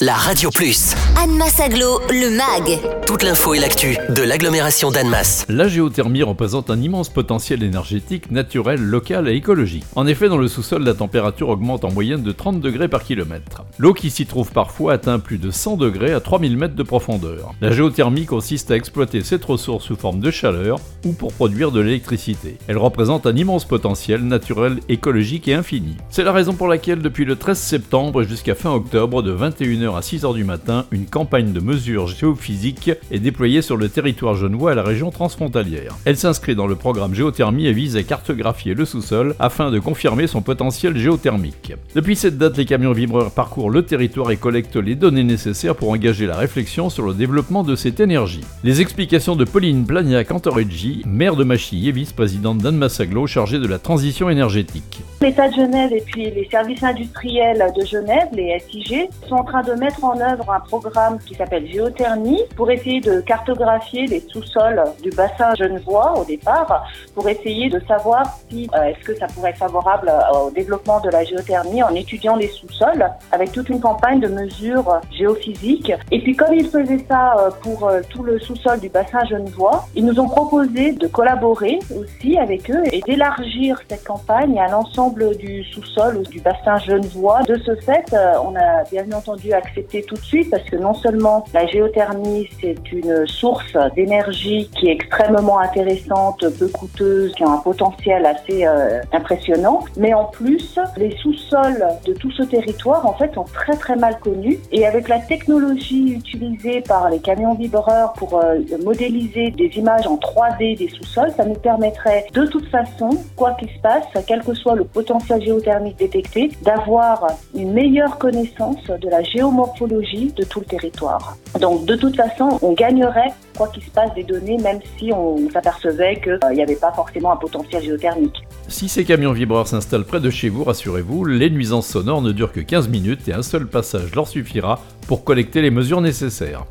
la Radio Plus. Annemasse Aglo, le MAG. Toute l'info et l'actu de l'agglomération d'Annemasse. La géothermie représente un immense potentiel énergétique naturel, local et écologique. En effet, dans le sous-sol, la température augmente en moyenne de 30 degrés par kilomètre. L'eau qui s'y trouve parfois atteint plus de 100 degrés à 3000 mètres de profondeur. La géothermie consiste à exploiter cette ressource sous forme de chaleur ou pour produire de l'électricité. Elle représente un immense potentiel naturel, écologique et infini. C'est la raison pour laquelle depuis le 13 septembre jusqu'à fin octobre de 21h à 6h du matin, une campagne de mesures géophysiques est déployée sur le territoire genevois à la région transfrontalière. Elle s'inscrit dans le programme géothermie et vise à cartographier le sous-sol afin de confirmer son potentiel géothermique. Depuis cette date, les camions vibreurs parcourent le territoire et collectent les données nécessaires pour engager la réflexion sur le développement de cette énergie. Les explications de Pauline Plagna-Cantoreggi, maire de Machy et vice-présidente d'Anne Massaglo chargée de la transition énergétique. L'État de Genève et puis les services industriels de Genève, les SIG, sont en train de mettre en œuvre un programme qui s'appelle Géothermie pour essayer de cartographier les sous-sols du bassin genevois au départ, pour essayer de savoir si euh, est-ce que ça pourrait être favorable euh, au développement de la géothermie en étudiant les sous-sols avec toute une campagne de mesures géophysiques. Et puis comme ils faisaient ça euh, pour tout le sous-sol du bassin genevois, ils nous ont proposé de collaborer aussi avec eux et d'élargir cette campagne à l'ensemble du sous-sol ou du bassin genevois. De ce fait, on a bien entendu accepté tout de suite parce que non seulement la géothermie, c'est une source d'énergie qui est extrêmement intéressante, peu coûteuse, qui a un potentiel assez euh, impressionnant, mais en plus, les sous-sols de tout ce territoire, en fait, sont très très mal connus. Et avec la technologie utilisée par les camions vibreurs pour euh, modéliser des images en 3D des sous-sols, ça nous permettrait de toute façon, quoi qu'il se passe, quel que soit le potentiel géothermique détecté, d'avoir une meilleure connaissance de la de tout le territoire. Donc de toute façon, on gagnerait quoi qu'il se passe des données, même si on s'apercevait qu'il n'y avait pas forcément un potentiel géothermique. Si ces camions vibreurs s'installent près de chez vous, rassurez-vous, les nuisances sonores ne durent que 15 minutes et un seul passage leur suffira pour collecter les mesures nécessaires.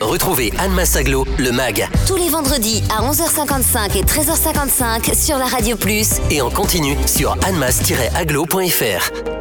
Retrouvez Anne Massaglo, le MAG. Tous les vendredis à 11h55 et 13h55 sur la Radio Plus. Et en continu sur annemass-aglo.fr.